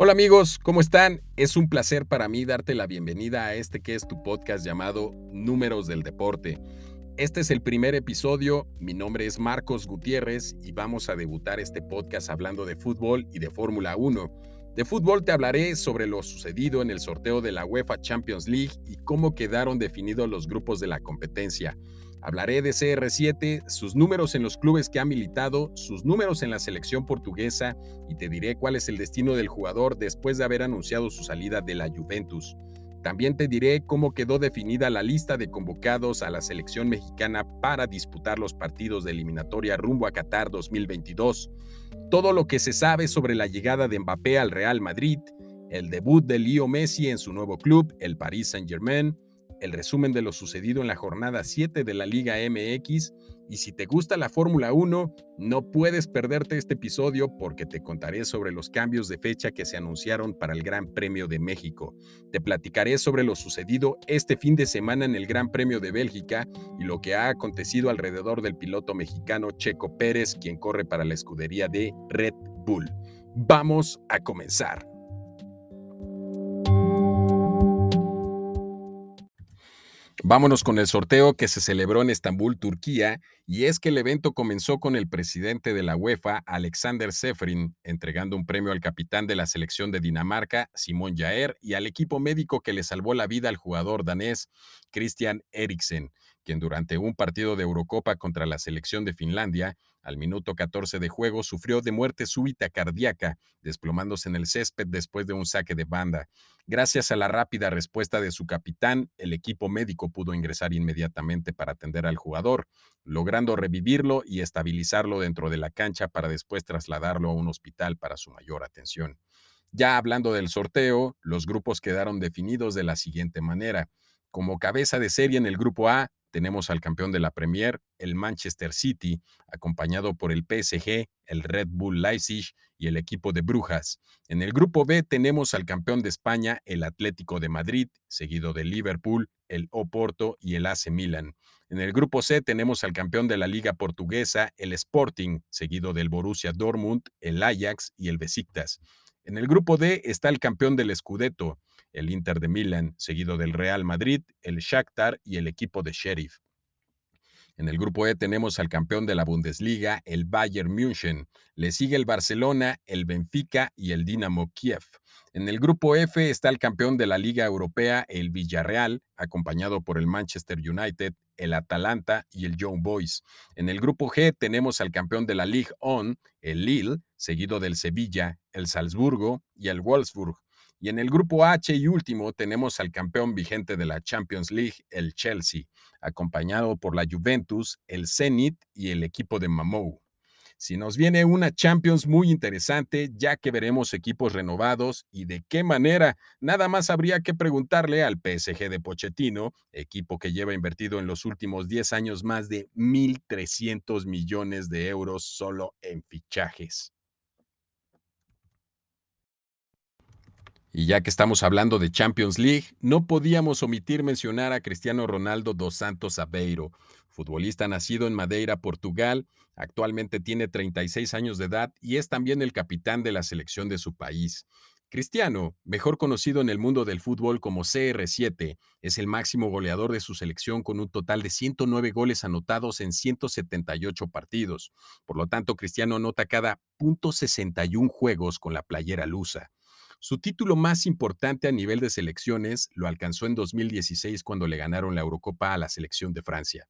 Hola amigos, ¿cómo están? Es un placer para mí darte la bienvenida a este que es tu podcast llamado Números del Deporte. Este es el primer episodio, mi nombre es Marcos Gutiérrez y vamos a debutar este podcast hablando de fútbol y de Fórmula 1. De fútbol te hablaré sobre lo sucedido en el sorteo de la UEFA Champions League y cómo quedaron definidos los grupos de la competencia. Hablaré de CR7, sus números en los clubes que ha militado, sus números en la selección portuguesa y te diré cuál es el destino del jugador después de haber anunciado su salida de la Juventus. También te diré cómo quedó definida la lista de convocados a la selección mexicana para disputar los partidos de eliminatoria rumbo a Qatar 2022. Todo lo que se sabe sobre la llegada de Mbappé al Real Madrid, el debut de Leo Messi en su nuevo club, el Paris Saint-Germain, el resumen de lo sucedido en la jornada 7 de la Liga MX y si te gusta la Fórmula 1, no puedes perderte este episodio porque te contaré sobre los cambios de fecha que se anunciaron para el Gran Premio de México. Te platicaré sobre lo sucedido este fin de semana en el Gran Premio de Bélgica y lo que ha acontecido alrededor del piloto mexicano Checo Pérez, quien corre para la escudería de Red Bull. Vamos a comenzar. Vámonos con el sorteo que se celebró en Estambul, Turquía, y es que el evento comenzó con el presidente de la UEFA, Alexander Seferin, entregando un premio al capitán de la selección de Dinamarca, Simón Jaer, y al equipo médico que le salvó la vida al jugador danés, Christian Eriksen, quien durante un partido de Eurocopa contra la selección de Finlandia al minuto 14 de juego sufrió de muerte súbita cardíaca, desplomándose en el césped después de un saque de banda. Gracias a la rápida respuesta de su capitán, el equipo médico pudo ingresar inmediatamente para atender al jugador, logrando revivirlo y estabilizarlo dentro de la cancha para después trasladarlo a un hospital para su mayor atención. Ya hablando del sorteo, los grupos quedaron definidos de la siguiente manera. Como cabeza de serie en el grupo A, tenemos al campeón de la Premier, el Manchester City, acompañado por el PSG, el Red Bull Leipzig y el equipo de Brujas. En el grupo B tenemos al campeón de España, el Atlético de Madrid, seguido del Liverpool, el Oporto y el AC Milan. En el grupo C tenemos al campeón de la Liga Portuguesa, el Sporting, seguido del Borussia Dortmund, el Ajax y el Besiktas. En el grupo D está el campeón del Scudetto, el Inter de Milán, seguido del Real Madrid, el Shakhtar y el equipo de Sheriff. En el grupo E tenemos al campeón de la Bundesliga, el Bayern München. Le sigue el Barcelona, el Benfica y el Dinamo Kiev. En el grupo F está el campeón de la Liga Europea, el Villarreal, acompañado por el Manchester United, el Atalanta y el Young Boys. En el grupo G tenemos al campeón de la Ligue On, el Lille, seguido del Sevilla, el Salzburgo y el Wolfsburg. Y en el grupo H y último tenemos al campeón vigente de la Champions League, el Chelsea, acompañado por la Juventus, el Zenit y el equipo de Mamou. Si nos viene una Champions muy interesante, ya que veremos equipos renovados y de qué manera, nada más habría que preguntarle al PSG de Pochettino, equipo que lleva invertido en los últimos 10 años más de 1.300 millones de euros solo en fichajes. Y ya que estamos hablando de Champions League, no podíamos omitir mencionar a Cristiano Ronaldo dos Santos Aveiro, futbolista nacido en Madeira, Portugal, actualmente tiene 36 años de edad y es también el capitán de la selección de su país. Cristiano, mejor conocido en el mundo del fútbol como CR7, es el máximo goleador de su selección con un total de 109 goles anotados en 178 partidos. Por lo tanto, Cristiano anota cada .61 juegos con la playera lusa. Su título más importante a nivel de selecciones lo alcanzó en 2016 cuando le ganaron la Eurocopa a la selección de Francia.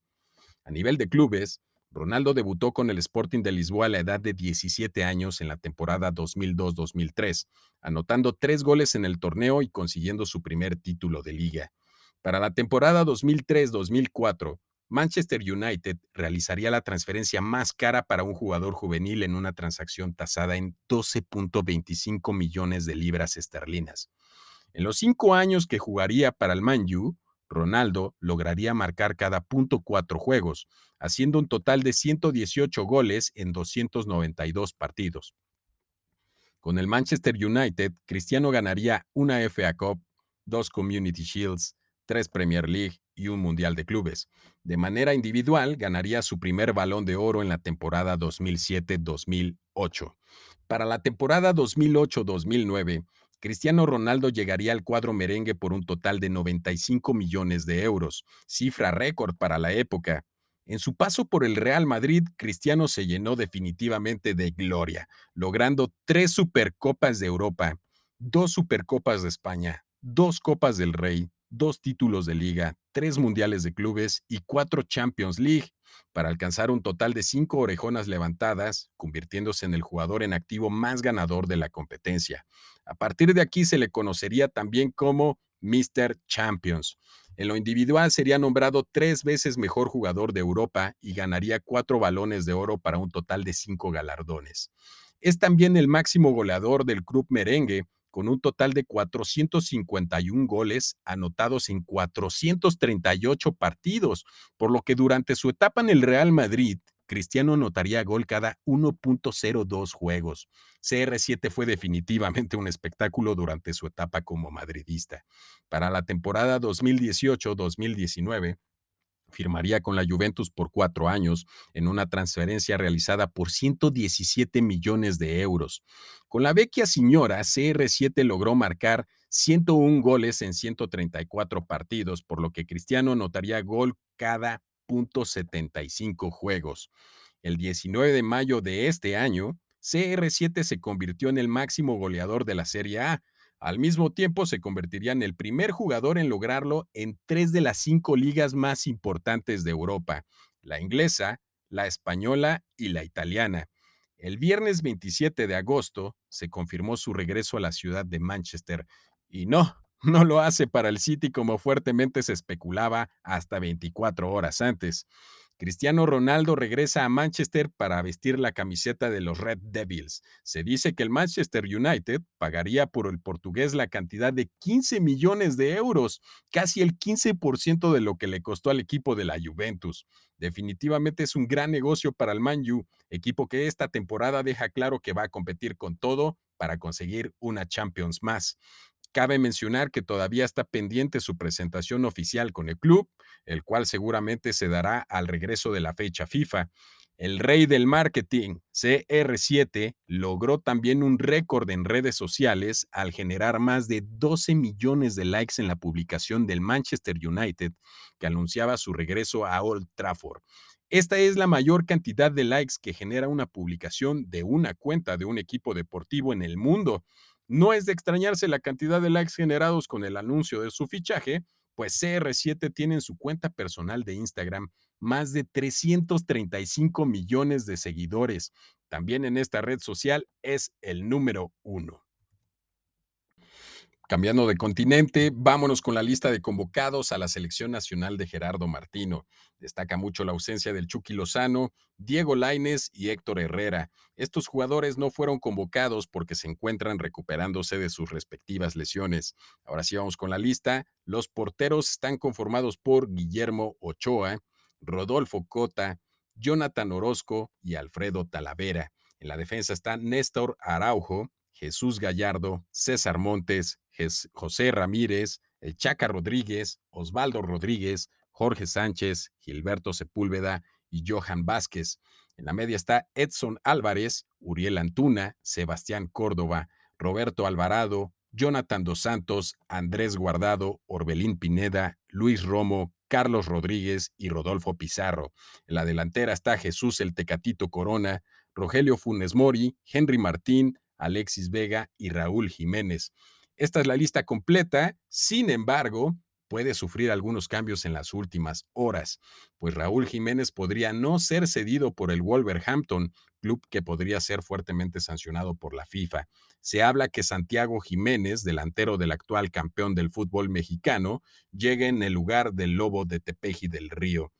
A nivel de clubes, Ronaldo debutó con el Sporting de Lisboa a la edad de 17 años en la temporada 2002-2003, anotando tres goles en el torneo y consiguiendo su primer título de liga. Para la temporada 2003-2004, Manchester United realizaría la transferencia más cara para un jugador juvenil en una transacción tasada en 12.25 millones de libras esterlinas. En los cinco años que jugaría para el Man U, Ronaldo lograría marcar cada punto cuatro juegos, haciendo un total de 118 goles en 292 partidos. Con el Manchester United, Cristiano ganaría una FA Cup, dos Community Shields, tres Premier League y un Mundial de Clubes. De manera individual, ganaría su primer balón de oro en la temporada 2007-2008. Para la temporada 2008-2009, Cristiano Ronaldo llegaría al cuadro merengue por un total de 95 millones de euros, cifra récord para la época. En su paso por el Real Madrid, Cristiano se llenó definitivamente de gloria, logrando tres Supercopas de Europa, dos Supercopas de España, dos Copas del Rey, dos títulos de liga, tres Mundiales de Clubes y cuatro Champions League, para alcanzar un total de cinco orejonas levantadas, convirtiéndose en el jugador en activo más ganador de la competencia. A partir de aquí se le conocería también como Mr. Champions. En lo individual sería nombrado tres veces mejor jugador de Europa y ganaría cuatro balones de oro para un total de cinco galardones. Es también el máximo goleador del club merengue, con un total de 451 goles anotados en 438 partidos, por lo que durante su etapa en el Real Madrid, Cristiano anotaría gol cada 1.02 juegos. CR7 fue definitivamente un espectáculo durante su etapa como madridista. Para la temporada 2018-2019, firmaría con la Juventus por cuatro años en una transferencia realizada por 117 millones de euros. Con la vecchia señora, CR7 logró marcar 101 goles en 134 partidos, por lo que Cristiano anotaría gol cada .75 juegos. El 19 de mayo de este año, CR7 se convirtió en el máximo goleador de la Serie A. Al mismo tiempo, se convertiría en el primer jugador en lograrlo en tres de las cinco ligas más importantes de Europa, la inglesa, la española y la italiana. El viernes 27 de agosto se confirmó su regreso a la ciudad de Manchester. Y no, no lo hace para el City como fuertemente se especulaba hasta 24 horas antes. Cristiano Ronaldo regresa a Manchester para vestir la camiseta de los Red Devils. Se dice que el Manchester United pagaría por el portugués la cantidad de 15 millones de euros, casi el 15% de lo que le costó al equipo de la Juventus. Definitivamente es un gran negocio para el Man U, equipo que esta temporada deja claro que va a competir con todo para conseguir una Champions más. Cabe mencionar que todavía está pendiente su presentación oficial con el club, el cual seguramente se dará al regreso de la fecha FIFA. El rey del marketing, CR7, logró también un récord en redes sociales al generar más de 12 millones de likes en la publicación del Manchester United, que anunciaba su regreso a Old Trafford. Esta es la mayor cantidad de likes que genera una publicación de una cuenta de un equipo deportivo en el mundo. No es de extrañarse la cantidad de likes generados con el anuncio de su fichaje, pues CR7 tiene en su cuenta personal de Instagram más de 335 millones de seguidores. También en esta red social es el número uno. Cambiando de continente, vámonos con la lista de convocados a la selección nacional de Gerardo Martino. Destaca mucho la ausencia del Chucky Lozano, Diego Laines y Héctor Herrera. Estos jugadores no fueron convocados porque se encuentran recuperándose de sus respectivas lesiones. Ahora sí vamos con la lista. Los porteros están conformados por Guillermo Ochoa, Rodolfo Cota, Jonathan Orozco y Alfredo Talavera. En la defensa está Néstor Araujo, Jesús Gallardo, César Montes, José Ramírez, el Chaca Rodríguez, Osvaldo Rodríguez, Jorge Sánchez, Gilberto Sepúlveda y Johan Vázquez. En la media está Edson Álvarez, Uriel Antuna, Sebastián Córdoba, Roberto Alvarado, Jonathan Dos Santos, Andrés Guardado, Orbelín Pineda, Luis Romo, Carlos Rodríguez y Rodolfo Pizarro. En la delantera está Jesús el Tecatito Corona, Rogelio Funes Mori, Henry Martín, Alexis Vega y Raúl Jiménez. Esta es la lista completa, sin embargo, puede sufrir algunos cambios en las últimas horas, pues Raúl Jiménez podría no ser cedido por el Wolverhampton, club que podría ser fuertemente sancionado por la FIFA. Se habla que Santiago Jiménez, delantero del actual campeón del fútbol mexicano, llegue en el lugar del Lobo de Tepeji del Río.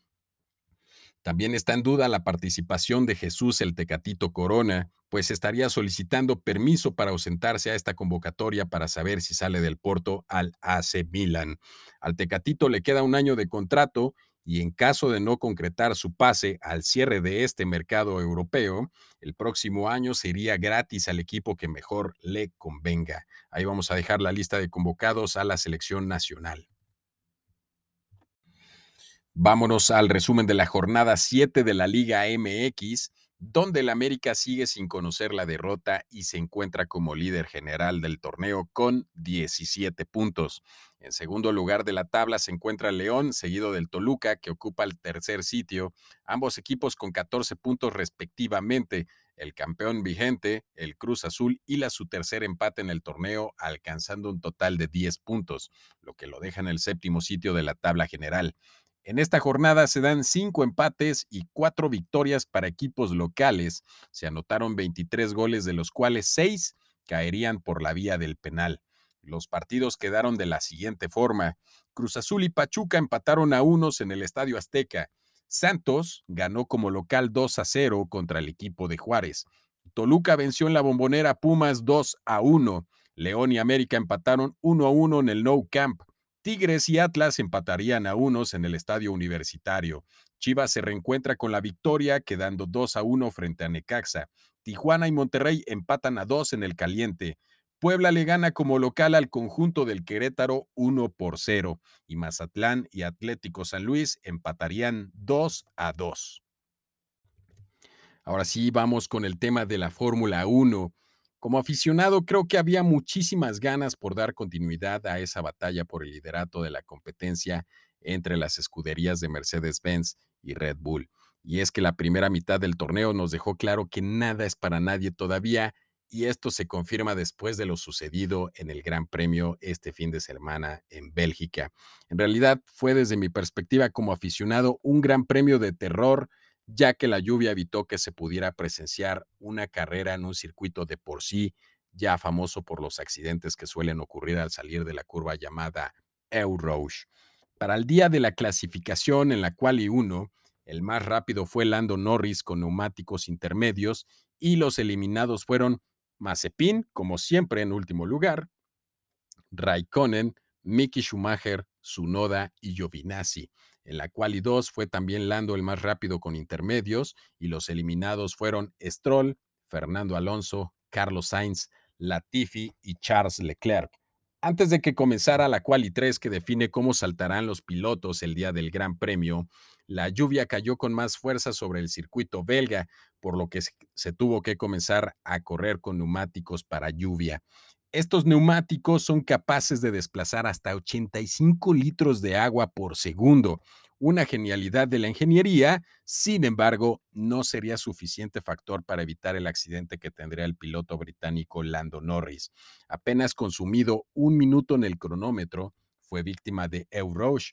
También está en duda la participación de Jesús el Tecatito Corona, pues estaría solicitando permiso para ausentarse a esta convocatoria para saber si sale del Porto al AC Milan. Al Tecatito le queda un año de contrato y en caso de no concretar su pase al cierre de este mercado europeo, el próximo año sería gratis al equipo que mejor le convenga. Ahí vamos a dejar la lista de convocados a la selección nacional. Vámonos al resumen de la jornada 7 de la Liga MX. donde el América sigue sin conocer la derrota y se encuentra como líder general del torneo con 17 puntos. En segundo lugar de la tabla se encuentra León, seguido del Toluca, que ocupa el tercer sitio, ambos equipos con 14 puntos respectivamente. El campeón vigente, el Cruz Azul, hila su tercer empate en el torneo, alcanzando un total de 10 puntos, lo que lo deja en el séptimo sitio de la tabla general. En esta jornada se dan cinco empates y cuatro victorias para equipos locales. Se anotaron 23 goles, de los cuales seis caerían por la vía del penal. Los partidos quedaron de la siguiente forma. Cruz Azul y Pachuca empataron a unos en el Estadio Azteca. Santos ganó como local 2 a 0 contra el equipo de Juárez. Toluca venció en la bombonera Pumas 2 a 1. León y América empataron 1 a 1 en el No Camp. Tigres y Atlas empatarían a unos en el estadio universitario. Chivas se reencuentra con la victoria, quedando 2 a 1 frente a Necaxa. Tijuana y Monterrey empatan a 2 en el caliente. Puebla le gana como local al conjunto del Querétaro 1 por 0 y Mazatlán y Atlético San Luis empatarían 2 a 2. Ahora sí, vamos con el tema de la Fórmula 1. Como aficionado, creo que había muchísimas ganas por dar continuidad a esa batalla por el liderato de la competencia entre las escuderías de Mercedes-Benz y Red Bull. Y es que la primera mitad del torneo nos dejó claro que nada es para nadie todavía, y esto se confirma después de lo sucedido en el Gran Premio este fin de semana en Bélgica. En realidad fue desde mi perspectiva como aficionado un gran premio de terror ya que la lluvia evitó que se pudiera presenciar una carrera en un circuito de por sí ya famoso por los accidentes que suelen ocurrir al salir de la curva llamada Rouge. Para el día de la clasificación en la cual y uno, el más rápido fue Lando Norris con neumáticos intermedios y los eliminados fueron Mazepin, como siempre en último lugar, Raikkonen, Mickey Schumacher, Sunoda y Giovinazzi. En la quali 2 fue también Lando el más rápido con intermedios y los eliminados fueron Stroll, Fernando Alonso, Carlos Sainz, Latifi y Charles Leclerc. Antes de que comenzara la quali 3 que define cómo saltarán los pilotos el día del Gran Premio, la lluvia cayó con más fuerza sobre el circuito belga, por lo que se tuvo que comenzar a correr con neumáticos para lluvia. Estos neumáticos son capaces de desplazar hasta 85 litros de agua por segundo. Una genialidad de la ingeniería, sin embargo, no sería suficiente factor para evitar el accidente que tendría el piloto británico Lando Norris. Apenas consumido un minuto en el cronómetro, fue víctima de Rouge,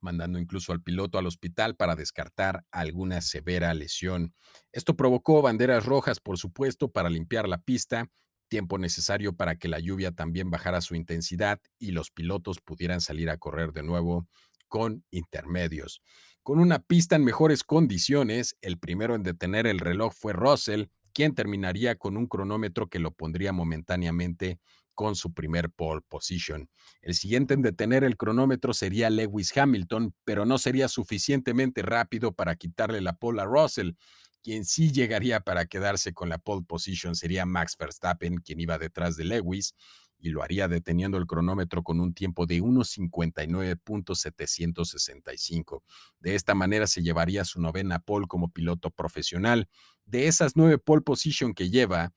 mandando incluso al piloto al hospital para descartar alguna severa lesión. Esto provocó banderas rojas, por supuesto, para limpiar la pista tiempo necesario para que la lluvia también bajara su intensidad y los pilotos pudieran salir a correr de nuevo con intermedios. Con una pista en mejores condiciones, el primero en detener el reloj fue Russell, quien terminaría con un cronómetro que lo pondría momentáneamente con su primer pole position. El siguiente en detener el cronómetro sería Lewis Hamilton, pero no sería suficientemente rápido para quitarle la pole a Russell, quien sí llegaría para quedarse con la pole position sería Max Verstappen, quien iba detrás de Lewis, y lo haría deteniendo el cronómetro con un tiempo de 1.59.765. De esta manera se llevaría su novena pole como piloto profesional. De esas nueve pole position que lleva,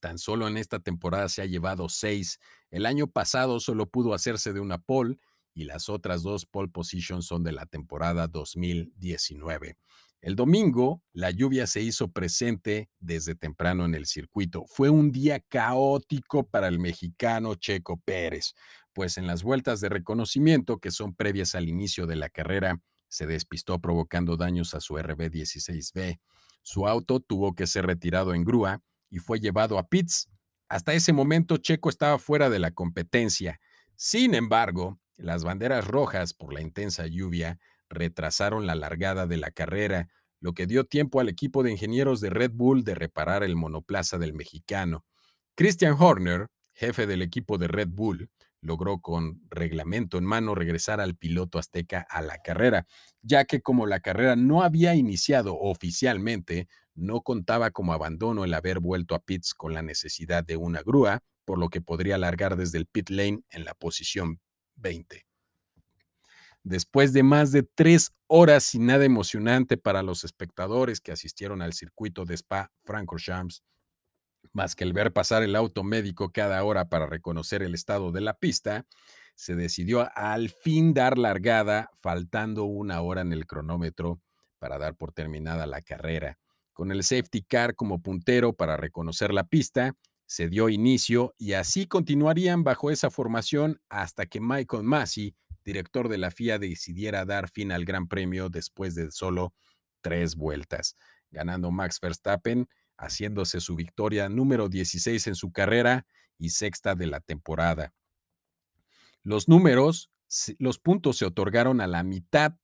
tan solo en esta temporada se ha llevado seis. El año pasado solo pudo hacerse de una pole y las otras dos pole positions son de la temporada 2019. El domingo, la lluvia se hizo presente desde temprano en el circuito. Fue un día caótico para el mexicano Checo Pérez, pues en las vueltas de reconocimiento que son previas al inicio de la carrera, se despistó provocando daños a su RB16B. Su auto tuvo que ser retirado en grúa y fue llevado a pits. Hasta ese momento Checo estaba fuera de la competencia. Sin embargo, las banderas rojas por la intensa lluvia retrasaron la largada de la carrera, lo que dio tiempo al equipo de ingenieros de Red Bull de reparar el monoplaza del mexicano. Christian Horner, jefe del equipo de Red Bull, logró con reglamento en mano regresar al piloto azteca a la carrera, ya que como la carrera no había iniciado oficialmente, no contaba como abandono el haber vuelto a pits con la necesidad de una grúa, por lo que podría largar desde el pit lane en la posición 20. Después de más de tres horas sin nada emocionante para los espectadores que asistieron al circuito de Spa Francorchamps, más que el ver pasar el auto médico cada hora para reconocer el estado de la pista, se decidió al fin dar largada, faltando una hora en el cronómetro para dar por terminada la carrera. Con el safety car como puntero para reconocer la pista, se dio inicio y así continuarían bajo esa formación hasta que Michael Massey, director de la FIA, decidiera dar fin al Gran Premio después de solo tres vueltas, ganando Max Verstappen, haciéndose su victoria número 16 en su carrera y sexta de la temporada. Los números, los puntos se otorgaron a la mitad,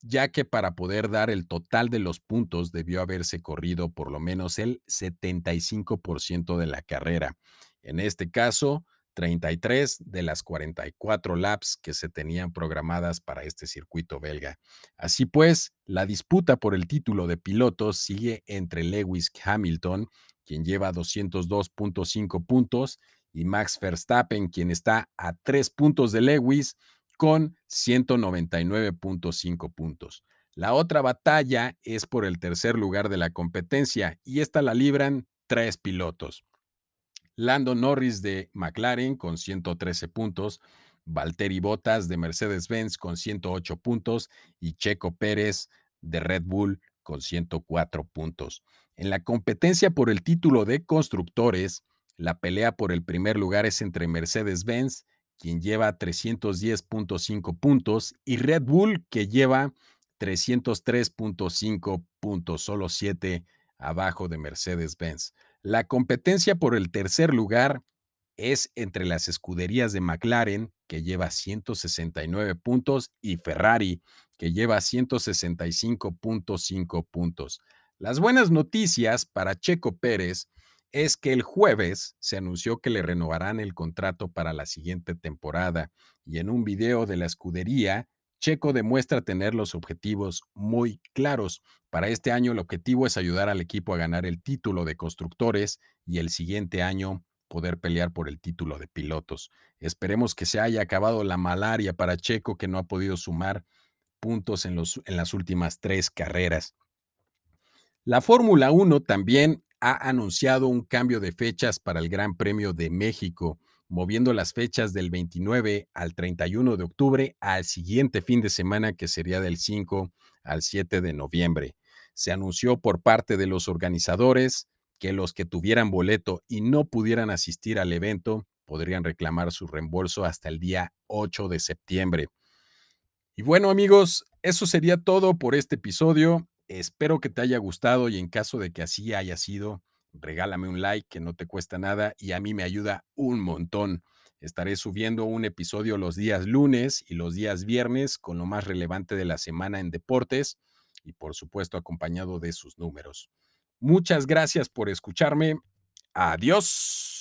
ya que para poder dar el total de los puntos debió haberse corrido por lo menos el 75% de la carrera. En este caso, 33 de las 44 laps que se tenían programadas para este circuito belga. Así pues, la disputa por el título de pilotos sigue entre Lewis Hamilton, quien lleva 202.5 puntos, y Max Verstappen, quien está a tres puntos de Lewis con 199.5 puntos. La otra batalla es por el tercer lugar de la competencia y esta la libran tres pilotos. Lando Norris de McLaren con 113 puntos, Valtteri Bottas de Mercedes-Benz con 108 puntos y Checo Pérez de Red Bull con 104 puntos. En la competencia por el título de constructores, la pelea por el primer lugar es entre Mercedes-Benz, quien lleva 310.5 puntos, y Red Bull, que lleva 303.5 puntos, solo 7 abajo de Mercedes-Benz. La competencia por el tercer lugar es entre las escuderías de McLaren, que lleva 169 puntos, y Ferrari, que lleva 165.5 puntos. Las buenas noticias para Checo Pérez es que el jueves se anunció que le renovarán el contrato para la siguiente temporada y en un video de la escudería, Checo demuestra tener los objetivos muy claros. Para este año el objetivo es ayudar al equipo a ganar el título de constructores y el siguiente año poder pelear por el título de pilotos. Esperemos que se haya acabado la malaria para Checo que no ha podido sumar puntos en, los, en las últimas tres carreras. La Fórmula 1 también ha anunciado un cambio de fechas para el Gran Premio de México, moviendo las fechas del 29 al 31 de octubre al siguiente fin de semana que sería del 5 al 7 de noviembre. Se anunció por parte de los organizadores que los que tuvieran boleto y no pudieran asistir al evento podrían reclamar su reembolso hasta el día 8 de septiembre. Y bueno amigos, eso sería todo por este episodio. Espero que te haya gustado y en caso de que así haya sido, regálame un like que no te cuesta nada y a mí me ayuda un montón. Estaré subiendo un episodio los días lunes y los días viernes con lo más relevante de la semana en deportes y por supuesto acompañado de sus números. Muchas gracias por escucharme. Adiós.